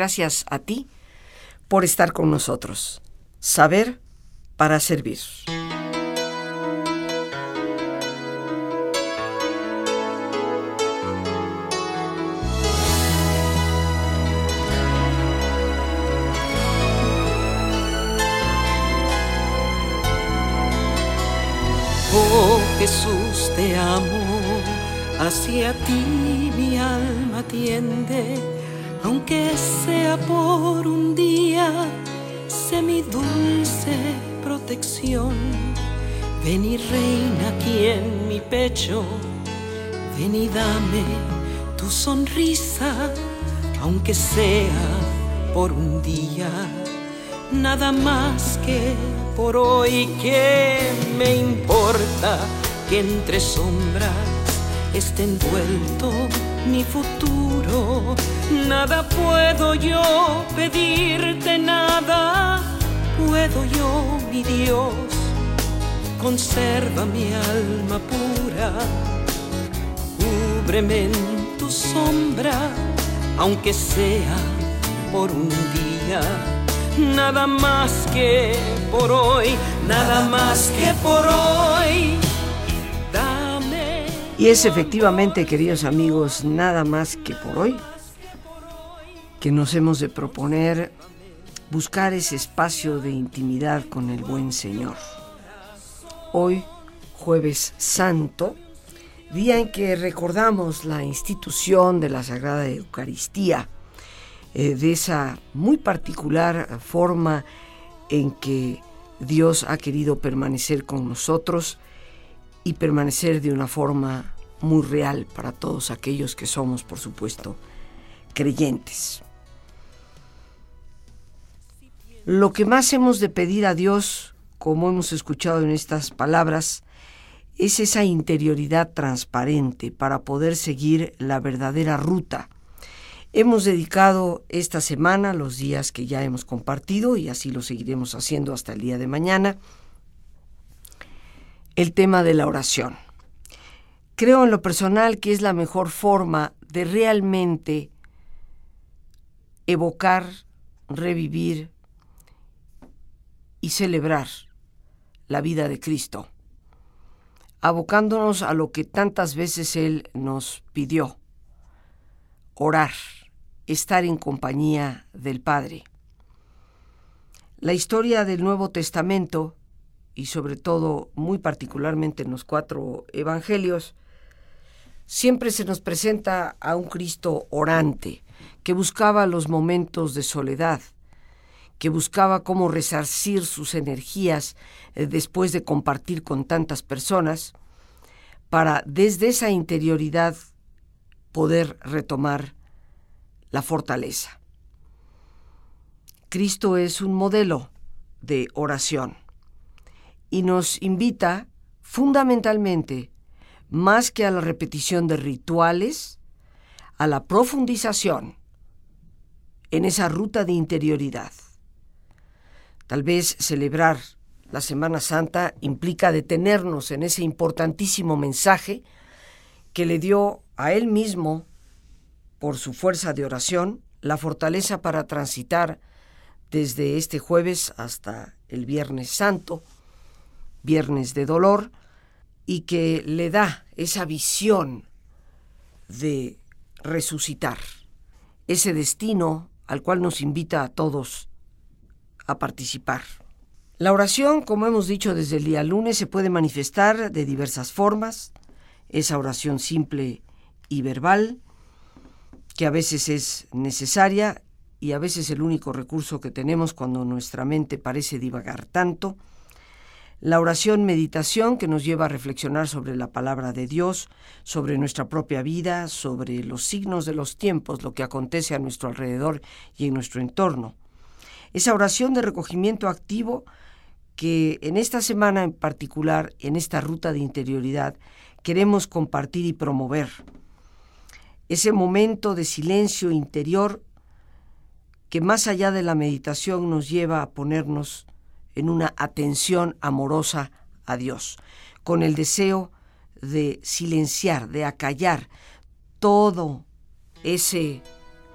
Gracias a ti por estar con nosotros. Saber para servir. Oh Jesús, te amo, hacia ti mi alma tiende, aunque sea por un día, sé mi dulce protección. Ven y reina aquí en mi pecho, ven y dame tu sonrisa, aunque sea por un día, nada más que por hoy que me importa que entre sombras esté envuelto mi futuro. Nada puedo yo pedirte, nada puedo yo, mi Dios. Conserva mi alma pura, cúbreme en tu sombra, aunque sea por un día nada más que por hoy, nada más que por hoy. Y es efectivamente, queridos amigos, nada más que por hoy que nos hemos de proponer buscar ese espacio de intimidad con el buen Señor. Hoy, jueves santo, día en que recordamos la institución de la Sagrada Eucaristía, eh, de esa muy particular forma en que Dios ha querido permanecer con nosotros y permanecer de una forma muy real para todos aquellos que somos, por supuesto, creyentes. Lo que más hemos de pedir a Dios, como hemos escuchado en estas palabras, es esa interioridad transparente para poder seguir la verdadera ruta. Hemos dedicado esta semana, los días que ya hemos compartido, y así lo seguiremos haciendo hasta el día de mañana, el tema de la oración. Creo en lo personal que es la mejor forma de realmente evocar, revivir y celebrar la vida de Cristo, abocándonos a lo que tantas veces Él nos pidió, orar, estar en compañía del Padre. La historia del Nuevo Testamento, y sobre todo muy particularmente en los cuatro evangelios, siempre se nos presenta a un Cristo orante, que buscaba los momentos de soledad, que buscaba cómo resarcir sus energías eh, después de compartir con tantas personas, para desde esa interioridad poder retomar la fortaleza. Cristo es un modelo de oración y nos invita fundamentalmente, más que a la repetición de rituales, a la profundización en esa ruta de interioridad. Tal vez celebrar la Semana Santa implica detenernos en ese importantísimo mensaje que le dio a él mismo, por su fuerza de oración, la fortaleza para transitar desde este jueves hasta el Viernes Santo, Viernes de Dolor, y que le da esa visión de resucitar, ese destino al cual nos invita a todos a participar. La oración, como hemos dicho desde el día lunes, se puede manifestar de diversas formas. Esa oración simple y verbal, que a veces es necesaria y a veces el único recurso que tenemos cuando nuestra mente parece divagar tanto. La oración meditación que nos lleva a reflexionar sobre la palabra de Dios, sobre nuestra propia vida, sobre los signos de los tiempos, lo que acontece a nuestro alrededor y en nuestro entorno esa oración de recogimiento activo que en esta semana en particular, en esta ruta de interioridad, queremos compartir y promover. Ese momento de silencio interior que más allá de la meditación nos lleva a ponernos en una atención amorosa a Dios, con el deseo de silenciar, de acallar todo ese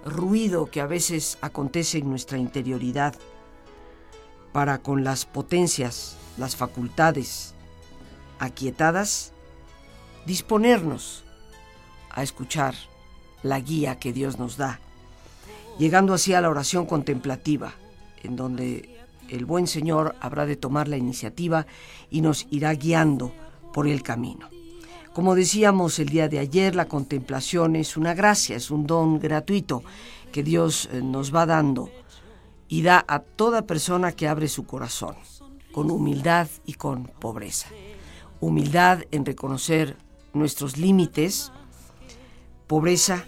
ruido que a veces acontece en nuestra interioridad para con las potencias, las facultades aquietadas, disponernos a escuchar la guía que Dios nos da, llegando así a la oración contemplativa, en donde el buen Señor habrá de tomar la iniciativa y nos irá guiando por el camino. Como decíamos el día de ayer, la contemplación es una gracia, es un don gratuito que Dios eh, nos va dando y da a toda persona que abre su corazón, con humildad y con pobreza. Humildad en reconocer nuestros límites, pobreza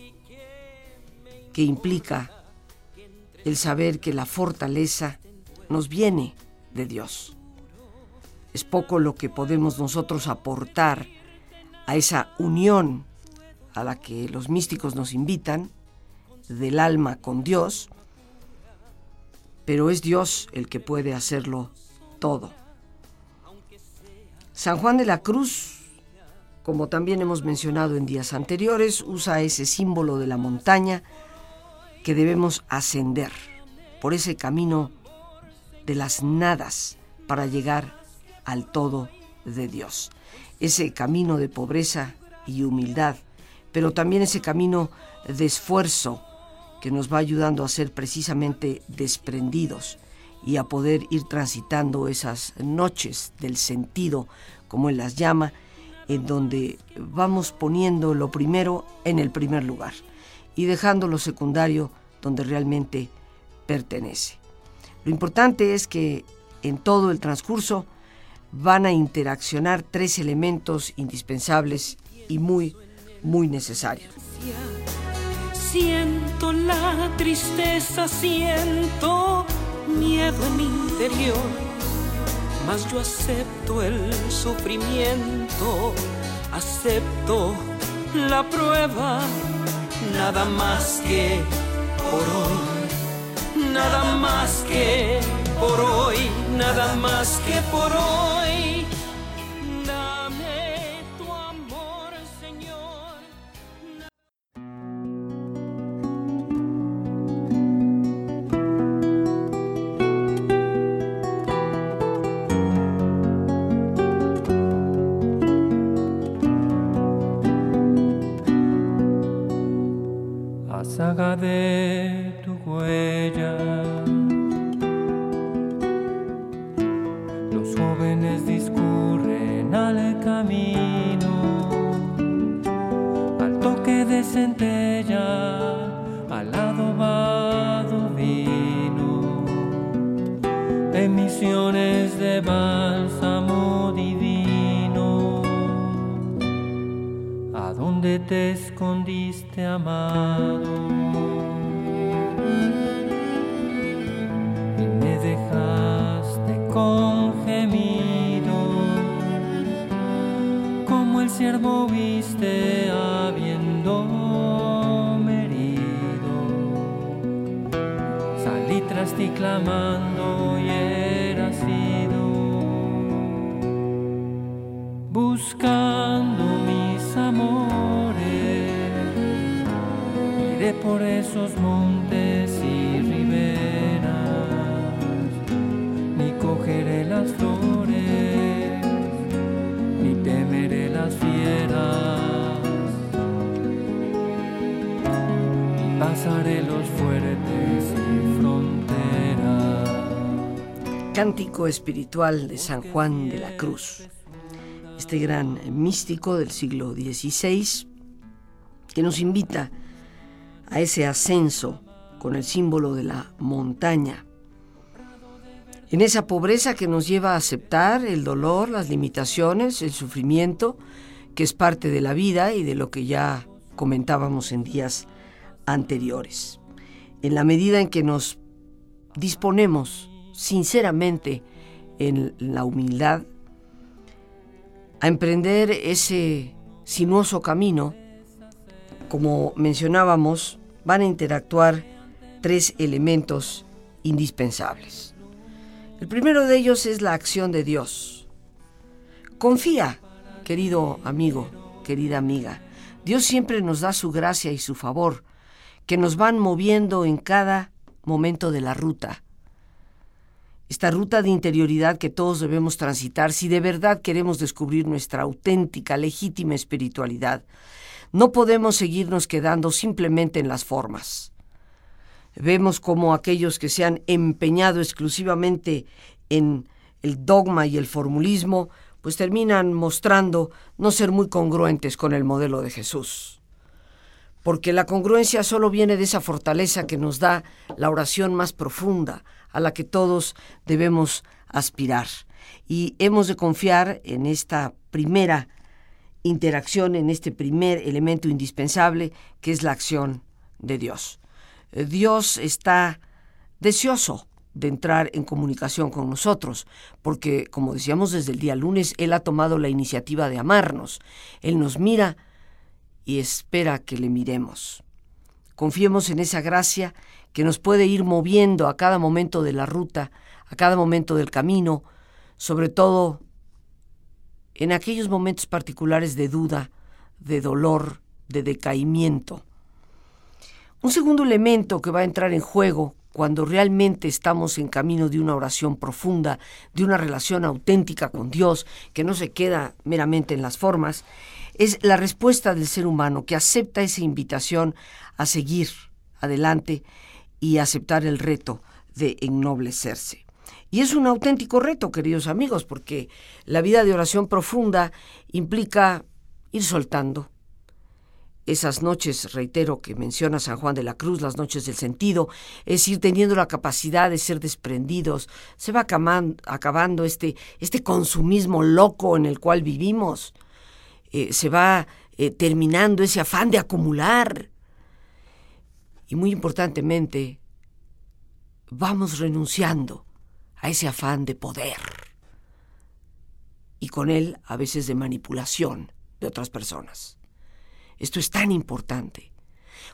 que implica el saber que la fortaleza nos viene de Dios. Es poco lo que podemos nosotros aportar a esa unión a la que los místicos nos invitan del alma con Dios, pero es Dios el que puede hacerlo todo. San Juan de la Cruz, como también hemos mencionado en días anteriores, usa ese símbolo de la montaña que debemos ascender por ese camino de las nadas para llegar al todo de Dios ese camino de pobreza y humildad, pero también ese camino de esfuerzo que nos va ayudando a ser precisamente desprendidos y a poder ir transitando esas noches del sentido, como él las llama, en donde vamos poniendo lo primero en el primer lugar y dejando lo secundario donde realmente pertenece. Lo importante es que en todo el transcurso van a interaccionar tres elementos indispensables y muy, muy necesarios. Siento la tristeza, siento miedo en mi interior, mas yo acepto el sufrimiento, acepto la prueba, nada más que por hoy, nada más que por hoy, nada más que por hoy. Emisiones de bálsamo divino. ¿A dónde te escondiste, amado? Y me dejaste con gemido, como el siervo viste habiendo herido. Salí tras ti clamando por esos montes y riberas, ni cogeré las flores, ni temeré las fieras. Y pasaré los fuertes y fronteras. Cántico espiritual de San Juan de la Cruz, este gran místico del siglo XVI que nos invita a ese ascenso con el símbolo de la montaña, en esa pobreza que nos lleva a aceptar el dolor, las limitaciones, el sufrimiento, que es parte de la vida y de lo que ya comentábamos en días anteriores. En la medida en que nos disponemos sinceramente en la humildad a emprender ese sinuoso camino, como mencionábamos, van a interactuar tres elementos indispensables. El primero de ellos es la acción de Dios. Confía, querido amigo, querida amiga. Dios siempre nos da su gracia y su favor, que nos van moviendo en cada momento de la ruta. Esta ruta de interioridad que todos debemos transitar si de verdad queremos descubrir nuestra auténtica, legítima espiritualidad. No podemos seguirnos quedando simplemente en las formas. Vemos como aquellos que se han empeñado exclusivamente en el dogma y el formulismo, pues terminan mostrando no ser muy congruentes con el modelo de Jesús porque la congruencia solo viene de esa fortaleza que nos da la oración más profunda, a la que todos debemos aspirar. Y hemos de confiar en esta primera interacción, en este primer elemento indispensable, que es la acción de Dios. Eh, Dios está deseoso de entrar en comunicación con nosotros, porque, como decíamos desde el día lunes, Él ha tomado la iniciativa de amarnos. Él nos mira y espera que le miremos. Confiemos en esa gracia que nos puede ir moviendo a cada momento de la ruta, a cada momento del camino, sobre todo en aquellos momentos particulares de duda, de dolor, de decaimiento. Un segundo elemento que va a entrar en juego cuando realmente estamos en camino de una oración profunda, de una relación auténtica con Dios, que no se queda meramente en las formas, es la respuesta del ser humano que acepta esa invitación a seguir adelante y aceptar el reto de ennoblecerse. Y es un auténtico reto, queridos amigos, porque la vida de oración profunda implica ir soltando. Esas noches, reitero, que menciona San Juan de la Cruz, las noches del sentido, es ir teniendo la capacidad de ser desprendidos. Se va acabando este, este consumismo loco en el cual vivimos eh, se va eh, terminando ese afán de acumular. Y muy importantemente, vamos renunciando a ese afán de poder y con él a veces de manipulación de otras personas. Esto es tan importante,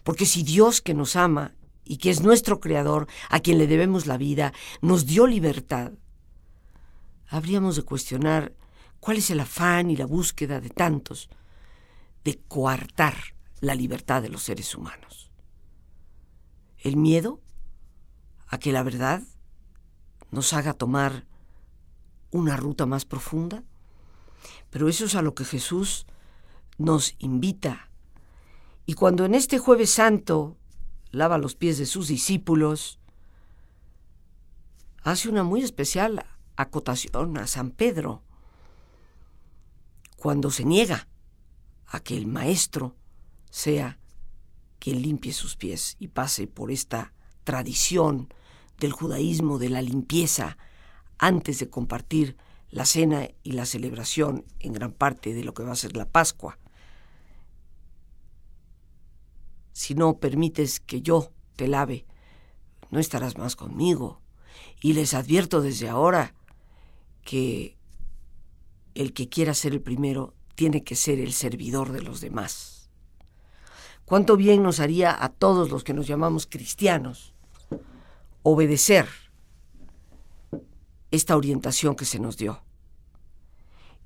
porque si Dios que nos ama y que es nuestro Creador, a quien le debemos la vida, nos dio libertad, habríamos de cuestionar ¿Cuál es el afán y la búsqueda de tantos de coartar la libertad de los seres humanos? ¿El miedo a que la verdad nos haga tomar una ruta más profunda? Pero eso es a lo que Jesús nos invita. Y cuando en este jueves santo lava los pies de sus discípulos, hace una muy especial acotación a San Pedro cuando se niega a que el maestro sea quien limpie sus pies y pase por esta tradición del judaísmo de la limpieza antes de compartir la cena y la celebración en gran parte de lo que va a ser la Pascua. Si no permites que yo te lave, no estarás más conmigo. Y les advierto desde ahora que el que quiera ser el primero tiene que ser el servidor de los demás. Cuánto bien nos haría a todos los que nos llamamos cristianos obedecer esta orientación que se nos dio.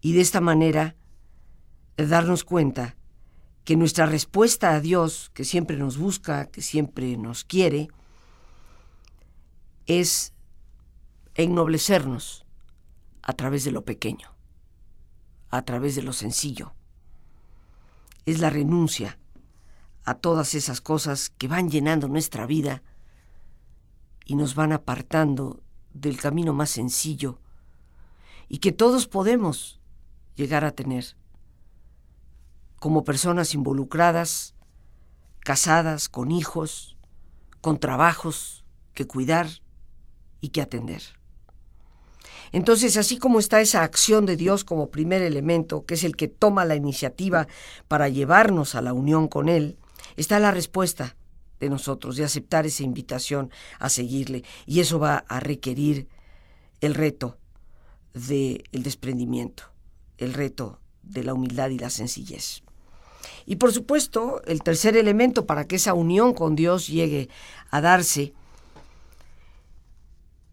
Y de esta manera darnos cuenta que nuestra respuesta a Dios, que siempre nos busca, que siempre nos quiere, es ennoblecernos a través de lo pequeño a través de lo sencillo. Es la renuncia a todas esas cosas que van llenando nuestra vida y nos van apartando del camino más sencillo y que todos podemos llegar a tener como personas involucradas, casadas, con hijos, con trabajos que cuidar y que atender. Entonces, así como está esa acción de Dios como primer elemento, que es el que toma la iniciativa para llevarnos a la unión con Él, está la respuesta de nosotros, de aceptar esa invitación a seguirle. Y eso va a requerir el reto del desprendimiento, el reto de la humildad y la sencillez. Y por supuesto, el tercer elemento para que esa unión con Dios llegue a darse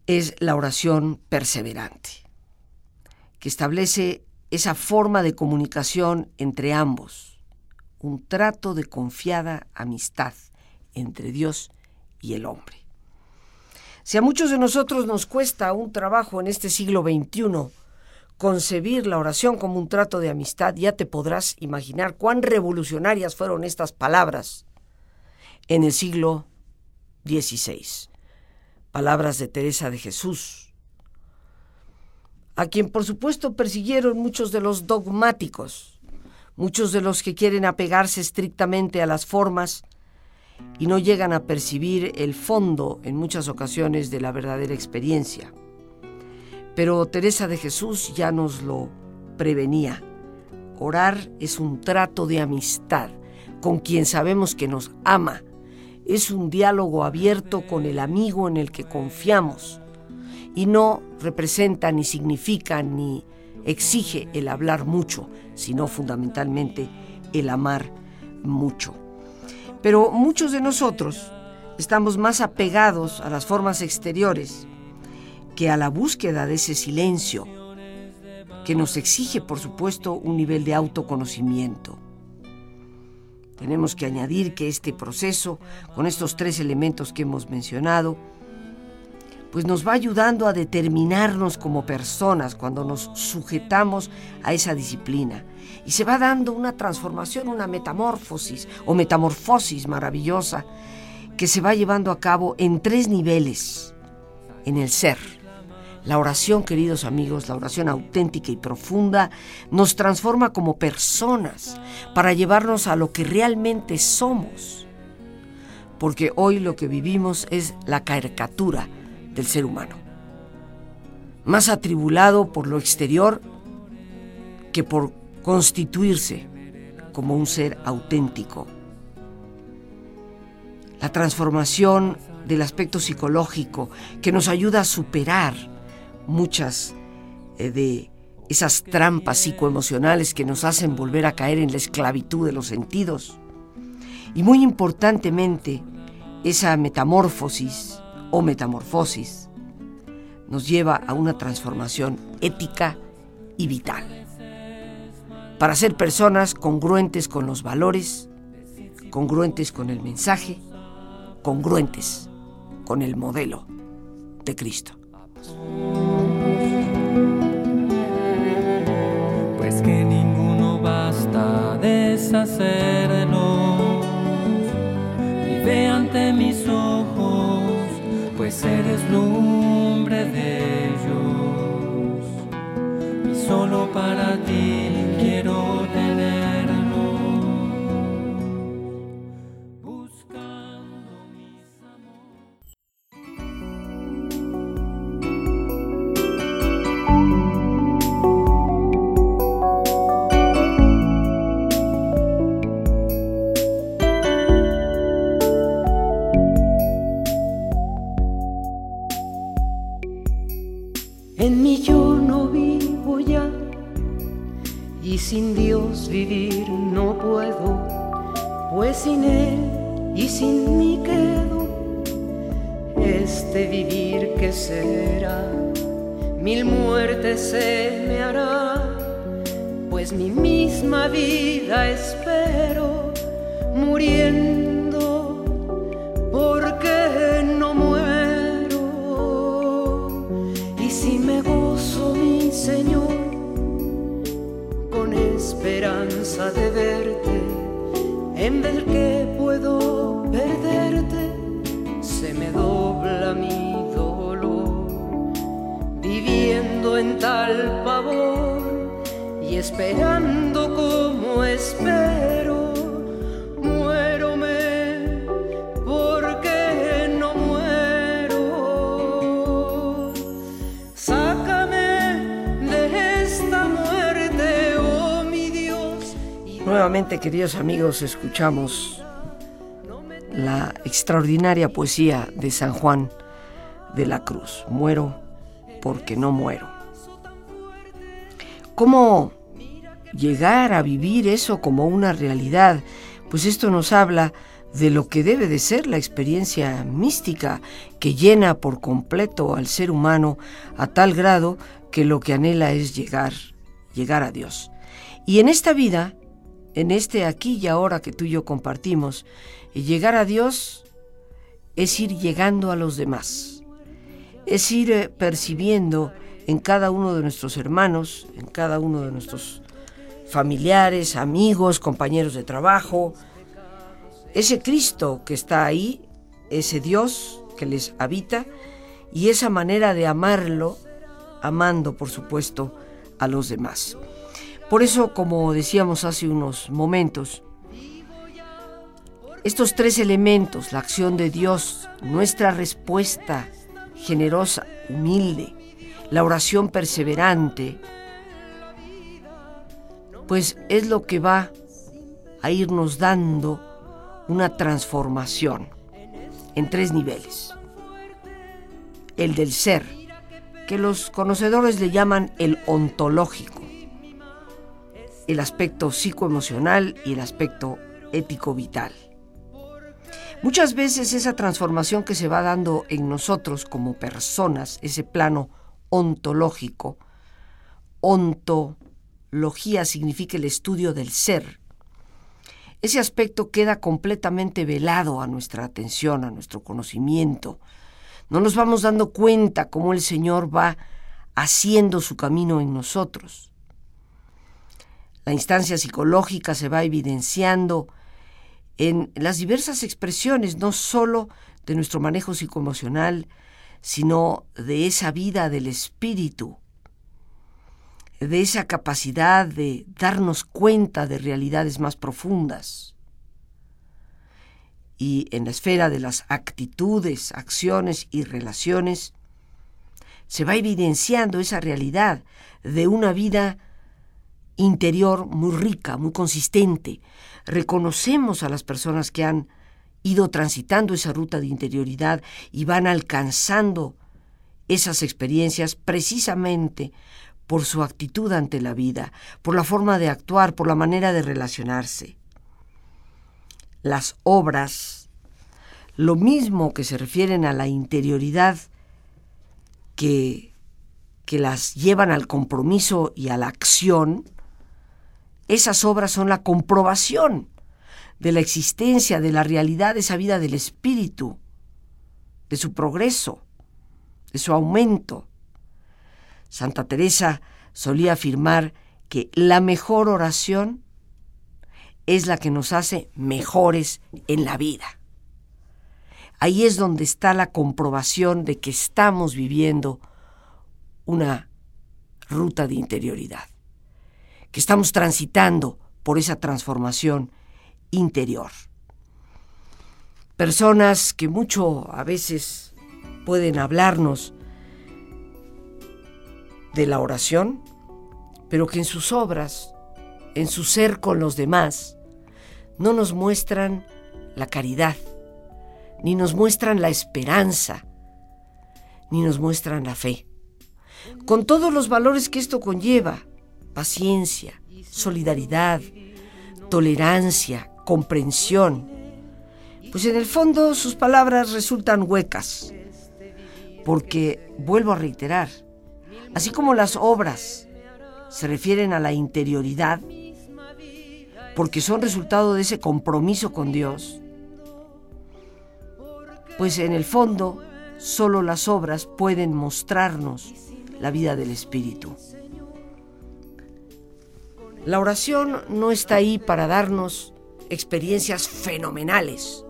es la oración perseverante, que establece esa forma de comunicación entre ambos, un trato de confiada amistad entre Dios y el hombre. Si a muchos de nosotros nos cuesta un trabajo en este siglo XXI concebir la oración como un trato de amistad, ya te podrás imaginar cuán revolucionarias fueron estas palabras en el siglo XVI. Palabras de Teresa de Jesús, a quien por supuesto persiguieron muchos de los dogmáticos, muchos de los que quieren apegarse estrictamente a las formas y no llegan a percibir el fondo en muchas ocasiones de la verdadera experiencia. Pero Teresa de Jesús ya nos lo prevenía. Orar es un trato de amistad con quien sabemos que nos ama. Es un diálogo abierto con el amigo en el que confiamos y no representa ni significa ni exige el hablar mucho, sino fundamentalmente el amar mucho. Pero muchos de nosotros estamos más apegados a las formas exteriores que a la búsqueda de ese silencio que nos exige, por supuesto, un nivel de autoconocimiento. Tenemos que añadir que este proceso, con estos tres elementos que hemos mencionado, pues nos va ayudando a determinarnos como personas cuando nos sujetamos a esa disciplina. Y se va dando una transformación, una metamorfosis o metamorfosis maravillosa que se va llevando a cabo en tres niveles en el ser. La oración, queridos amigos, la oración auténtica y profunda, nos transforma como personas para llevarnos a lo que realmente somos. Porque hoy lo que vivimos es la caricatura del ser humano. Más atribulado por lo exterior que por constituirse como un ser auténtico. La transformación del aspecto psicológico que nos ayuda a superar muchas eh, de esas trampas psicoemocionales que nos hacen volver a caer en la esclavitud de los sentidos. Y muy importantemente, esa metamorfosis o metamorfosis nos lleva a una transformación ética y vital. Para ser personas congruentes con los valores, congruentes con el mensaje, congruentes con el modelo de Cristo. Pues que ninguno basta deshacernos y ve ante mis ojos pues eres lumbre de Nuevamente, queridos amigos, escuchamos la extraordinaria poesía de San Juan de la Cruz. Muero porque no muero. ¿Cómo llegar a vivir eso como una realidad? Pues esto nos habla de lo que debe de ser la experiencia mística que llena por completo al ser humano a tal grado que lo que anhela es llegar, llegar a Dios. Y en esta vida en este aquí y ahora que tú y yo compartimos. Llegar a Dios es ir llegando a los demás, es ir eh, percibiendo en cada uno de nuestros hermanos, en cada uno de nuestros familiares, amigos, compañeros de trabajo, ese Cristo que está ahí, ese Dios que les habita y esa manera de amarlo, amando por supuesto a los demás. Por eso, como decíamos hace unos momentos, estos tres elementos, la acción de Dios, nuestra respuesta generosa, humilde, la oración perseverante, pues es lo que va a irnos dando una transformación en tres niveles. El del ser, que los conocedores le llaman el ontológico, el aspecto psicoemocional y el aspecto ético vital. Muchas veces esa transformación que se va dando en nosotros como personas, ese plano ontológico, ontología significa el estudio del ser, ese aspecto queda completamente velado a nuestra atención, a nuestro conocimiento. No nos vamos dando cuenta cómo el Señor va haciendo su camino en nosotros. La instancia psicológica se va evidenciando en las diversas expresiones, no sólo de nuestro manejo psicoemocional, sino de esa vida del espíritu, de esa capacidad de darnos cuenta de realidades más profundas. Y en la esfera de las actitudes, acciones y relaciones, se va evidenciando esa realidad de una vida interior muy rica, muy consistente. Reconocemos a las personas que han ido transitando esa ruta de interioridad y van alcanzando esas experiencias precisamente por su actitud ante la vida, por la forma de actuar, por la manera de relacionarse. Las obras, lo mismo que se refieren a la interioridad que, que las llevan al compromiso y a la acción, esas obras son la comprobación de la existencia, de la realidad de esa vida del espíritu, de su progreso, de su aumento. Santa Teresa solía afirmar que la mejor oración es la que nos hace mejores en la vida. Ahí es donde está la comprobación de que estamos viviendo una ruta de interioridad, que estamos transitando por esa transformación interior. Personas que mucho a veces pueden hablarnos de la oración, pero que en sus obras, en su ser con los demás, no nos muestran la caridad, ni nos muestran la esperanza, ni nos muestran la fe. Con todos los valores que esto conlleva, paciencia, solidaridad, tolerancia, comprensión, pues en el fondo sus palabras resultan huecas, porque, vuelvo a reiterar, Así como las obras se refieren a la interioridad, porque son resultado de ese compromiso con Dios, pues en el fondo solo las obras pueden mostrarnos la vida del Espíritu. La oración no está ahí para darnos experiencias fenomenales,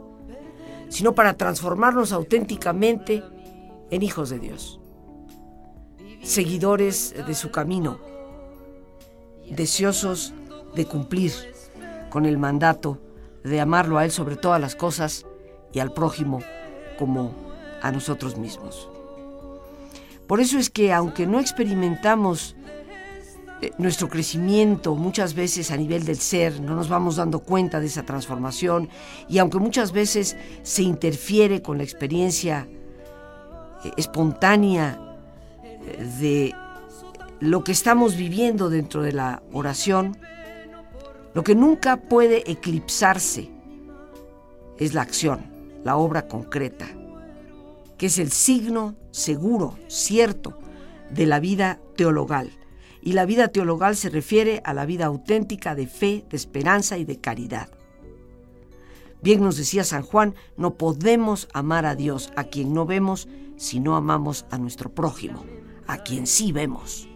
sino para transformarnos auténticamente en hijos de Dios seguidores de su camino, deseosos de cumplir con el mandato de amarlo a Él sobre todas las cosas y al prójimo como a nosotros mismos. Por eso es que aunque no experimentamos eh, nuestro crecimiento muchas veces a nivel del ser, no nos vamos dando cuenta de esa transformación y aunque muchas veces se interfiere con la experiencia eh, espontánea de lo que estamos viviendo dentro de la oración, lo que nunca puede eclipsarse es la acción, la obra concreta, que es el signo seguro, cierto, de la vida teologal Y la vida teologal se refiere a la vida auténtica de fe, de esperanza y de caridad. Bien nos decía San Juan, no podemos amar a Dios, a quien no vemos, si no amamos a nuestro prójimo, a quien sí vemos.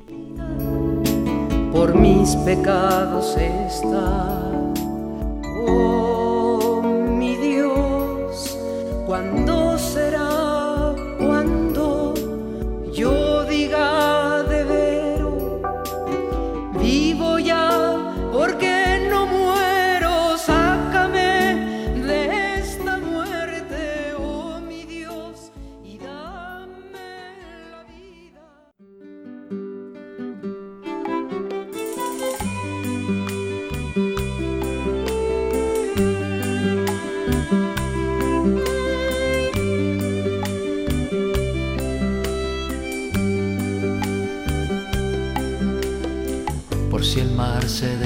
Por mis pecados está, oh mi Dios, cuando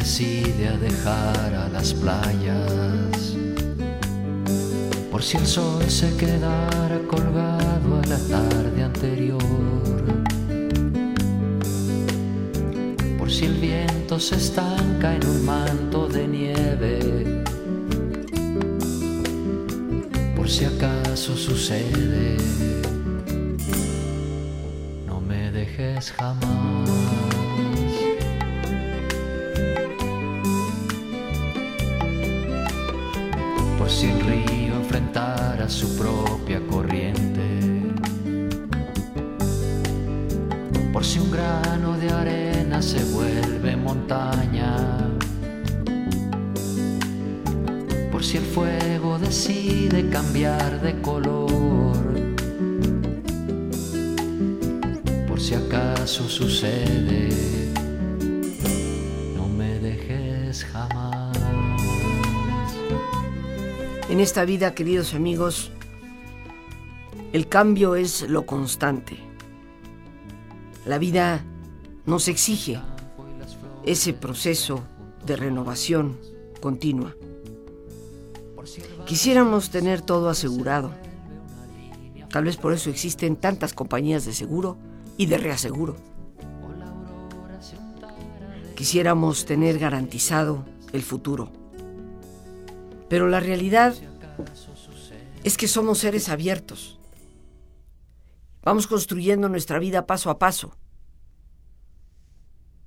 decide a dejar a las playas. Por si el sol se quedara colgado a la tarde anterior. Por si el viento se estanca en un manto de nieve. Por si acaso sucede. No me dejes jamás. Si el río enfrentara su propia corriente, por si un grano de arena se vuelve montaña, por si el fuego decide cambiar de color, por si acaso sucede, En esta vida, queridos amigos, el cambio es lo constante. La vida nos exige ese proceso de renovación continua. Quisiéramos tener todo asegurado. Tal vez por eso existen tantas compañías de seguro y de reaseguro. Quisiéramos tener garantizado el futuro. Pero la realidad es que somos seres abiertos. Vamos construyendo nuestra vida paso a paso.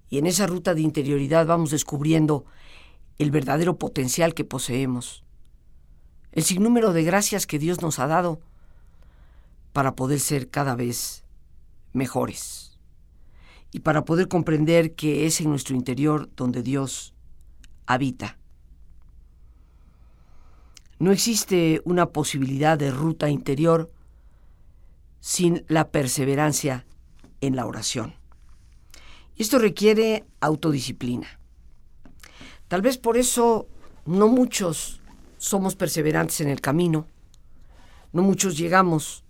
Y en esa ruta de interioridad vamos descubriendo el verdadero potencial que poseemos, el sinnúmero de gracias que Dios nos ha dado para poder ser cada vez mejores y para poder comprender que es en nuestro interior donde Dios habita. No existe una posibilidad de ruta interior sin la perseverancia en la oración. Esto requiere autodisciplina. Tal vez por eso no muchos somos perseverantes en el camino, no muchos llegamos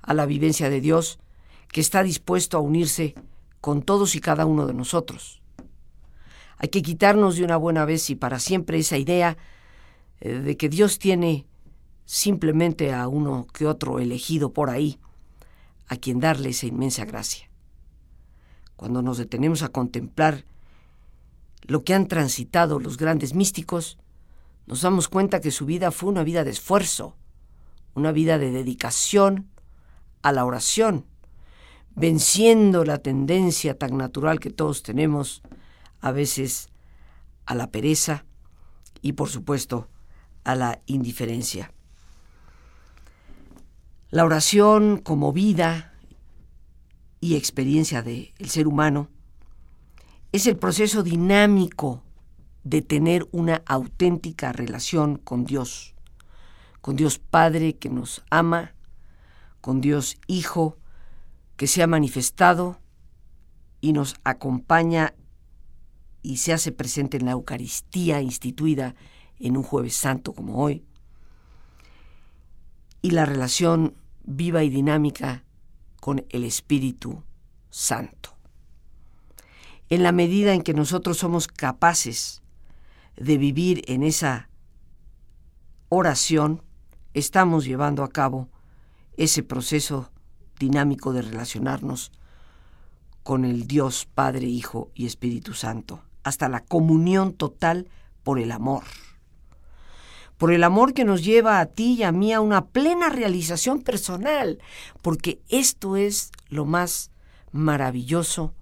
a la vivencia de Dios que está dispuesto a unirse con todos y cada uno de nosotros. Hay que quitarnos de una buena vez y para siempre esa idea de que Dios tiene simplemente a uno que otro elegido por ahí, a quien darle esa inmensa gracia. Cuando nos detenemos a contemplar lo que han transitado los grandes místicos, nos damos cuenta que su vida fue una vida de esfuerzo, una vida de dedicación a la oración, venciendo la tendencia tan natural que todos tenemos, a veces a la pereza y por supuesto a la indiferencia. La oración como vida y experiencia del ser humano es el proceso dinámico de tener una auténtica relación con Dios, con Dios Padre que nos ama, con Dios Hijo que se ha manifestado y nos acompaña y se hace presente en la Eucaristía instituida en un jueves santo como hoy, y la relación viva y dinámica con el Espíritu Santo. En la medida en que nosotros somos capaces de vivir en esa oración, estamos llevando a cabo ese proceso dinámico de relacionarnos con el Dios Padre, Hijo y Espíritu Santo, hasta la comunión total por el amor. Por el amor que nos lleva a ti y a mí a una plena realización personal, porque esto es lo más maravilloso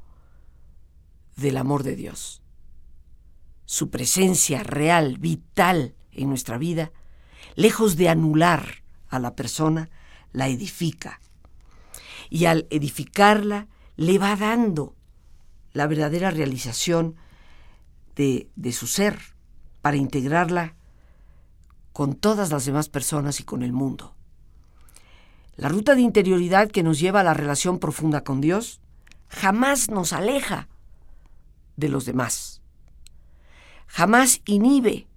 del amor de Dios. Su presencia real, vital en nuestra vida, lejos de anular a la persona, la edifica. Y al edificarla, le va dando la verdadera realización de, de su ser para integrarla con todas las demás personas y con el mundo. La ruta de interioridad que nos lleva a la relación profunda con Dios jamás nos aleja de los demás. Jamás inhibe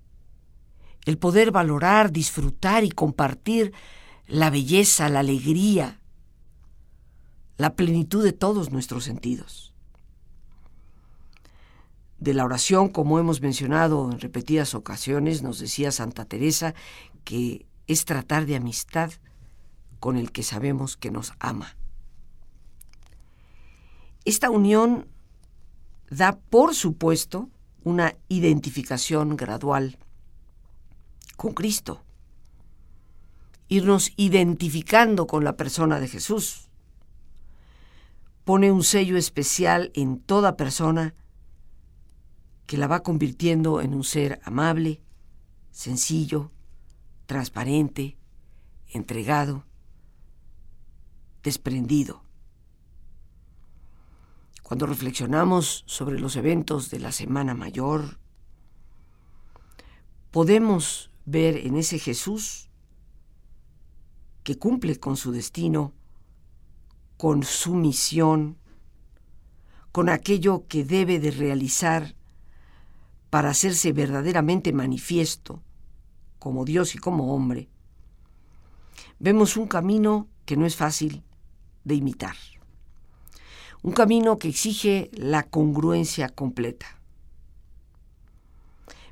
el poder valorar, disfrutar y compartir la belleza, la alegría, la plenitud de todos nuestros sentidos. De la oración, como hemos mencionado en repetidas ocasiones, nos decía Santa Teresa que es tratar de amistad con el que sabemos que nos ama. Esta unión da, por supuesto, una identificación gradual con Cristo irnos identificando con la persona de Jesús. Pone un sello especial en toda persona que la va convirtiendo en un ser amable, sencillo, transparente, entregado, desprendido. Cuando reflexionamos sobre los eventos de la Semana Mayor, podemos ver en ese Jesús que cumple con su destino, con su misión, con aquello que debe de realizar para hacerse verdaderamente manifiesto como Dios y como hombre, vemos un camino que no es fácil de imitar. Un camino que exige la congruencia completa.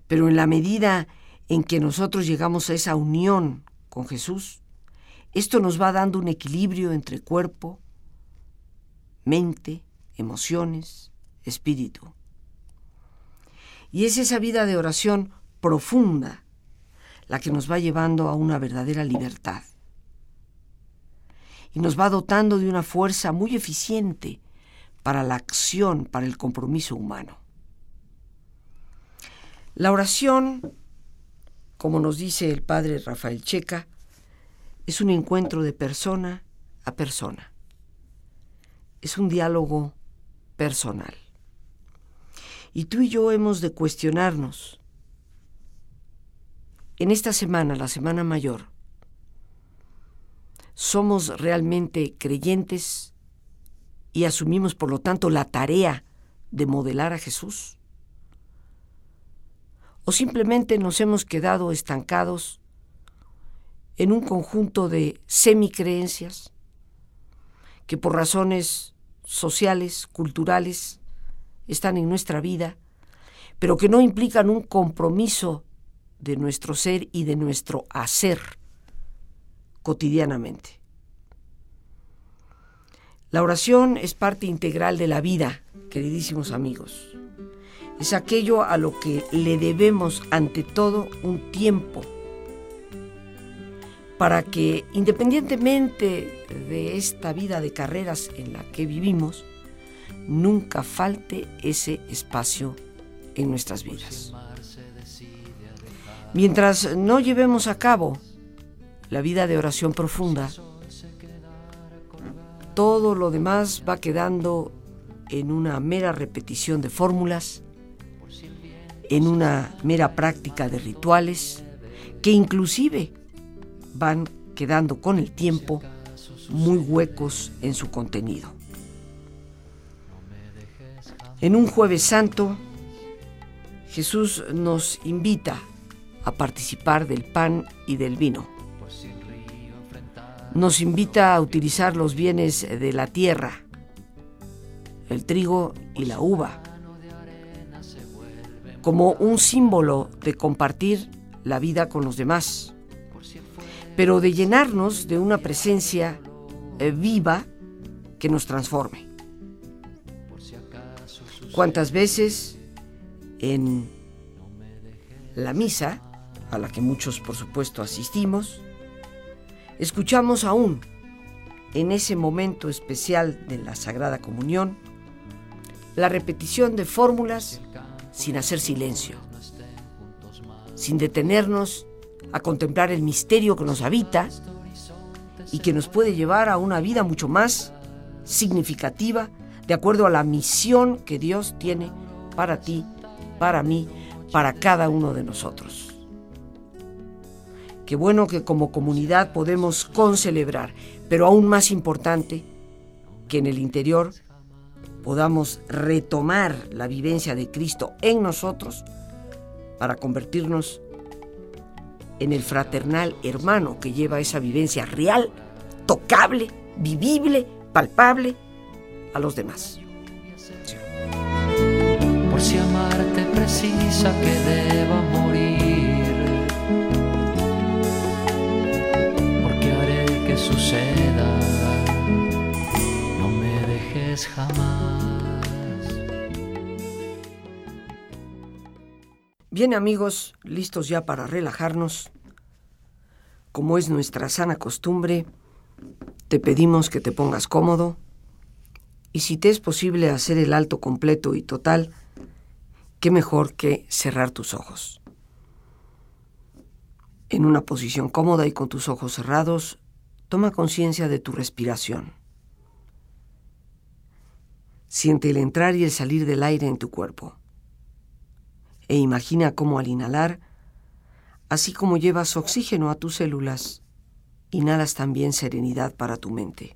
Pero en la medida en que nosotros llegamos a esa unión con Jesús, esto nos va dando un equilibrio entre cuerpo, mente, emociones, espíritu. Y es esa vida de oración profunda la que nos va llevando a una verdadera libertad. Y nos va dotando de una fuerza muy eficiente para la acción, para el compromiso humano. La oración, como nos dice el padre Rafael Checa, es un encuentro de persona a persona. Es un diálogo personal. Y tú y yo hemos de cuestionarnos. En esta semana, la Semana Mayor, ¿somos realmente creyentes y asumimos por lo tanto la tarea de modelar a Jesús? ¿O simplemente nos hemos quedado estancados en un conjunto de semicreencias que por razones sociales, culturales, están en nuestra vida, pero que no implican un compromiso de nuestro ser y de nuestro hacer cotidianamente. La oración es parte integral de la vida, queridísimos amigos. Es aquello a lo que le debemos ante todo un tiempo para que independientemente de esta vida de carreras en la que vivimos, nunca falte ese espacio en nuestras vidas. Mientras no llevemos a cabo la vida de oración profunda, todo lo demás va quedando en una mera repetición de fórmulas, en una mera práctica de rituales, que inclusive van quedando con el tiempo muy huecos en su contenido. En un jueves santo, Jesús nos invita a participar del pan y del vino. Nos invita a utilizar los bienes de la tierra, el trigo y la uva, como un símbolo de compartir la vida con los demás pero de llenarnos de una presencia eh, viva que nos transforme. ¿Cuántas veces en la misa, a la que muchos por supuesto asistimos, escuchamos aún en ese momento especial de la Sagrada Comunión la repetición de fórmulas sin hacer silencio, sin detenernos a contemplar el misterio que nos habita y que nos puede llevar a una vida mucho más significativa de acuerdo a la misión que Dios tiene para ti, para mí, para cada uno de nosotros. Qué bueno que como comunidad podemos concelebrar, pero aún más importante, que en el interior podamos retomar la vivencia de Cristo en nosotros para convertirnos en el fraternal hermano que lleva esa vivencia real, tocable, vivible, palpable a los demás. Por si amarte precisa que deba morir, porque haré que suceda, no me dejes jamás. Bien amigos, listos ya para relajarnos. Como es nuestra sana costumbre, te pedimos que te pongas cómodo y si te es posible hacer el alto completo y total, qué mejor que cerrar tus ojos. En una posición cómoda y con tus ojos cerrados, toma conciencia de tu respiración. Siente el entrar y el salir del aire en tu cuerpo e imagina cómo al inhalar, así como llevas oxígeno a tus células, inhalas también serenidad para tu mente.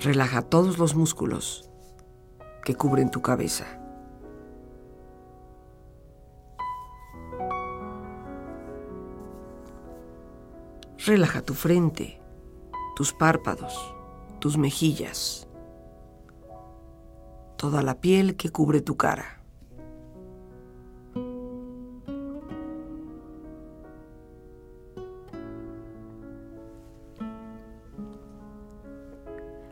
Relaja todos los músculos que cubren tu cabeza. Relaja tu frente, tus párpados, tus mejillas toda la piel que cubre tu cara.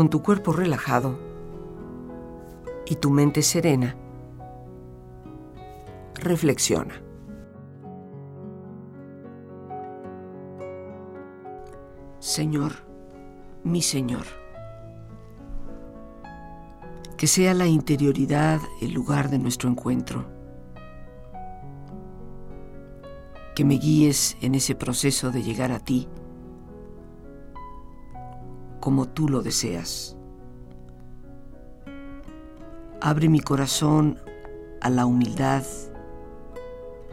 Con tu cuerpo relajado y tu mente serena, reflexiona. Señor, mi Señor, que sea la interioridad el lugar de nuestro encuentro, que me guíes en ese proceso de llegar a ti como tú lo deseas. Abre mi corazón a la humildad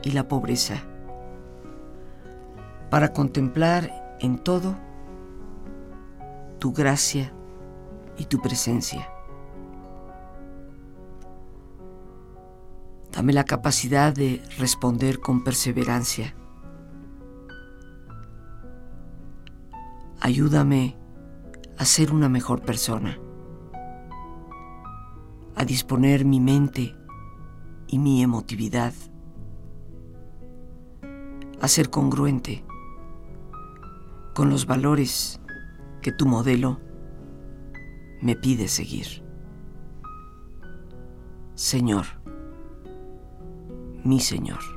y la pobreza para contemplar en todo tu gracia y tu presencia. Dame la capacidad de responder con perseverancia. Ayúdame a ser una mejor persona, a disponer mi mente y mi emotividad, a ser congruente con los valores que tu modelo me pide seguir. Señor, mi Señor.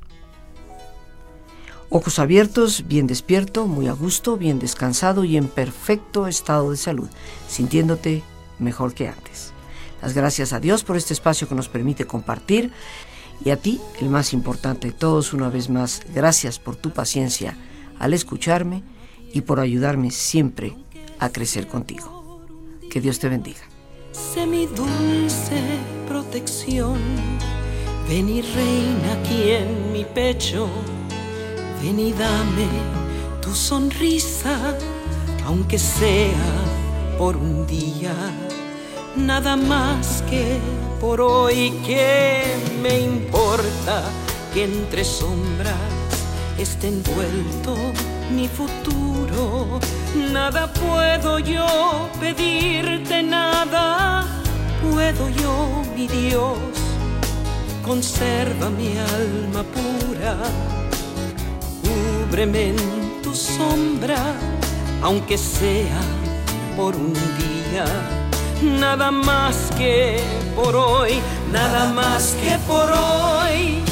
Ojos abiertos, bien despierto, muy a gusto, bien descansado y en perfecto estado de salud, sintiéndote mejor que antes. Las gracias a Dios por este espacio que nos permite compartir y a ti, el más importante de todos, una vez más, gracias por tu paciencia al escucharme y por ayudarme siempre a crecer contigo. Que Dios te bendiga. dulce protección, ven y reina aquí en mi pecho Ven y dame tu sonrisa, aunque sea por un día, nada más que por hoy que me importa que entre sombras esté envuelto mi futuro. Nada puedo yo pedirte, nada. Puedo yo, mi Dios, conserva mi alma pura cúbreme tu sombra, aunque sea por un día. Nada más que por hoy, nada más que por hoy.